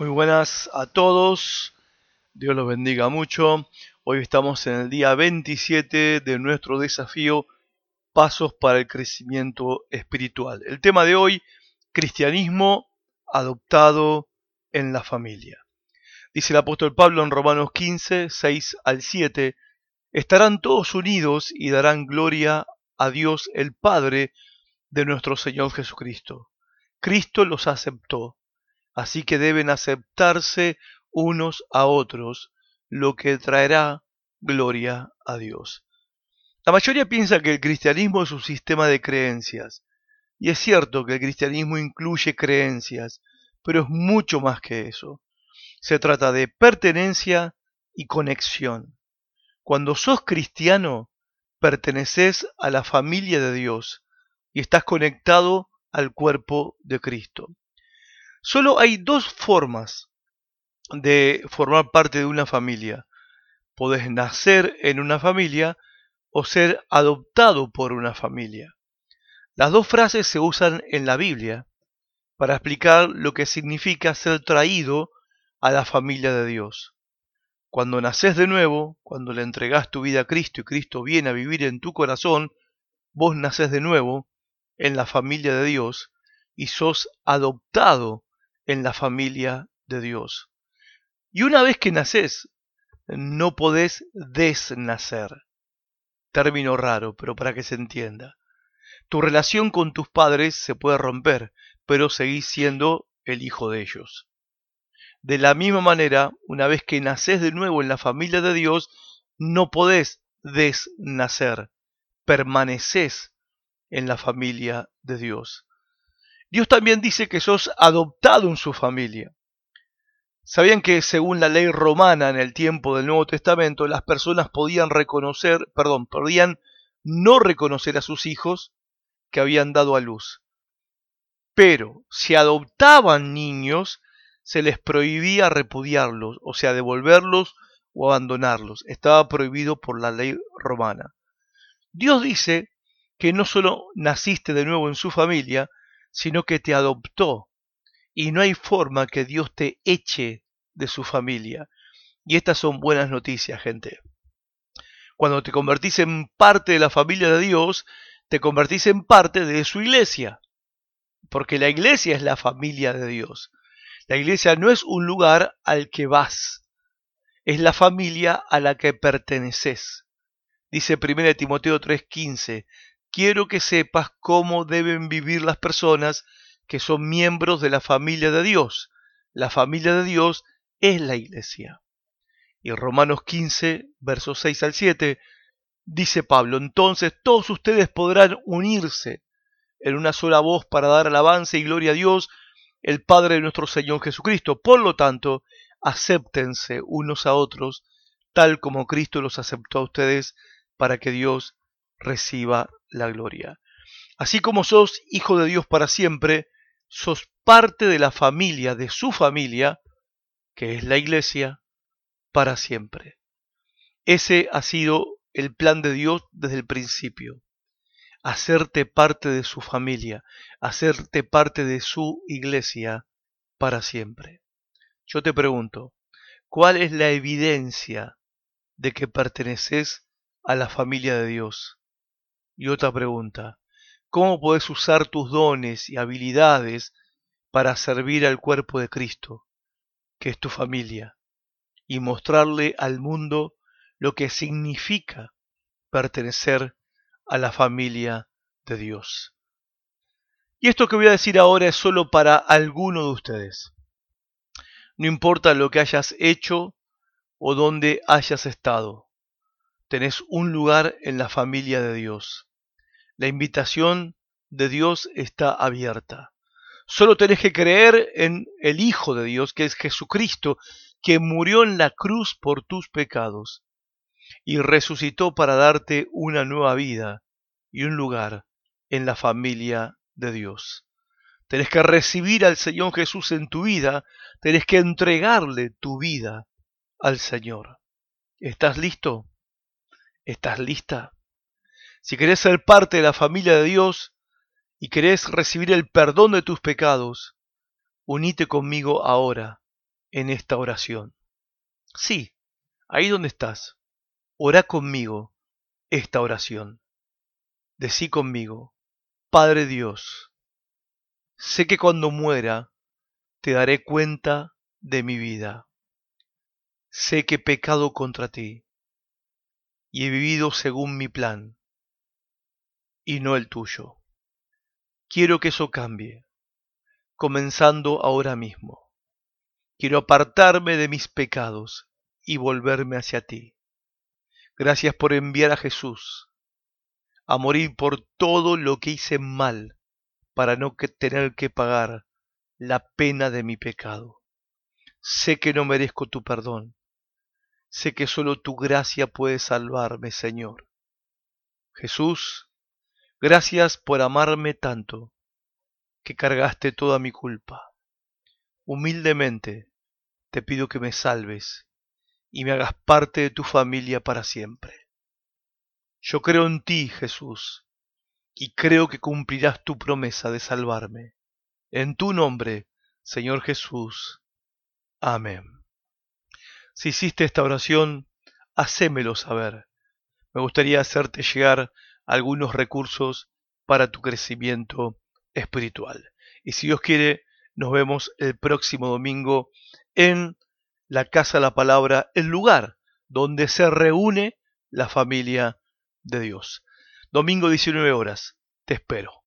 Muy buenas a todos, Dios los bendiga mucho. Hoy estamos en el día 27 de nuestro desafío Pasos para el Crecimiento Espiritual. El tema de hoy, cristianismo adoptado en la familia. Dice el apóstol Pablo en Romanos 15, 6 al 7, estarán todos unidos y darán gloria a Dios el Padre de nuestro Señor Jesucristo. Cristo los aceptó así que deben aceptarse unos a otros, lo que traerá gloria a Dios. La mayoría piensa que el cristianismo es un sistema de creencias, y es cierto que el cristianismo incluye creencias, pero es mucho más que eso. Se trata de pertenencia y conexión. Cuando sos cristiano, perteneces a la familia de Dios y estás conectado al cuerpo de Cristo. Solo hay dos formas de formar parte de una familia. Podés nacer en una familia o ser adoptado por una familia. Las dos frases se usan en la Biblia para explicar lo que significa ser traído a la familia de Dios. Cuando naces de nuevo, cuando le entregás tu vida a Cristo y Cristo viene a vivir en tu corazón, vos naces de nuevo en la familia de Dios y sos adoptado en la familia de Dios. Y una vez que naces, no podés desnacer. Término raro, pero para que se entienda. Tu relación con tus padres se puede romper, pero seguís siendo el hijo de ellos. De la misma manera, una vez que naces de nuevo en la familia de Dios, no podés desnacer, permaneces en la familia de Dios. Dios también dice que sos adoptado en su familia. ¿Sabían que según la ley romana en el tiempo del Nuevo Testamento, las personas podían reconocer, perdón, podían no reconocer a sus hijos que habían dado a luz? Pero si adoptaban niños, se les prohibía repudiarlos, o sea, devolverlos o abandonarlos. Estaba prohibido por la ley romana. Dios dice que no solo naciste de nuevo en su familia, sino que te adoptó. Y no hay forma que Dios te eche de su familia. Y estas son buenas noticias, gente. Cuando te convertís en parte de la familia de Dios, te convertís en parte de su iglesia. Porque la iglesia es la familia de Dios. La iglesia no es un lugar al que vas, es la familia a la que perteneces. Dice 1 Timoteo 3:15, quiero que sepas cómo deben vivir las personas que son miembros de la familia de Dios. La familia de Dios es la iglesia. Y Romanos 15, versos 6 al 7, dice Pablo, entonces todos ustedes podrán unirse en una sola voz para dar alabanza y gloria a Dios, el Padre de nuestro Señor Jesucristo. Por lo tanto, acéptense unos a otros, tal como Cristo los aceptó a ustedes, para que Dios reciba la gloria. Así como sos hijo de Dios para siempre, sos parte de la familia, de su familia, que es la iglesia, para siempre. Ese ha sido el plan de Dios desde el principio. Hacerte parte de su familia, hacerte parte de su iglesia para siempre. Yo te pregunto, ¿cuál es la evidencia de que perteneces a la familia de Dios? Y otra pregunta, ¿cómo puedes usar tus dones y habilidades para servir al cuerpo de Cristo, que es tu familia, y mostrarle al mundo lo que significa pertenecer a la familia de Dios? Y esto que voy a decir ahora es solo para alguno de ustedes. No importa lo que hayas hecho o dónde hayas estado, tenés un lugar en la familia de Dios. La invitación de Dios está abierta. Solo tenés que creer en el Hijo de Dios, que es Jesucristo, que murió en la cruz por tus pecados y resucitó para darte una nueva vida y un lugar en la familia de Dios. Tenés que recibir al Señor Jesús en tu vida, tenés que entregarle tu vida al Señor. ¿Estás listo? ¿Estás lista? Si querés ser parte de la familia de Dios y querés recibir el perdón de tus pecados, unite conmigo ahora en esta oración. Sí, ahí donde estás, ora conmigo esta oración. Decí conmigo, Padre Dios, sé que cuando muera te daré cuenta de mi vida. Sé que he pecado contra ti y he vivido según mi plan y no el tuyo. Quiero que eso cambie, comenzando ahora mismo. Quiero apartarme de mis pecados y volverme hacia ti. Gracias por enviar a Jesús a morir por todo lo que hice mal para no tener que pagar la pena de mi pecado. Sé que no merezco tu perdón. Sé que solo tu gracia puede salvarme, Señor. Jesús, gracias por amarme tanto que cargaste toda mi culpa. Humildemente te pido que me salves y me hagas parte de tu familia para siempre. Yo creo en ti, Jesús, y creo que cumplirás tu promesa de salvarme. En tu nombre, Señor Jesús. Amén. Si hiciste esta oración, hacémelo saber. Me gustaría hacerte llegar algunos recursos para tu crecimiento espiritual. Y si Dios quiere, nos vemos el próximo domingo en la Casa de la Palabra, el lugar donde se reúne la familia de Dios. Domingo 19 horas. Te espero.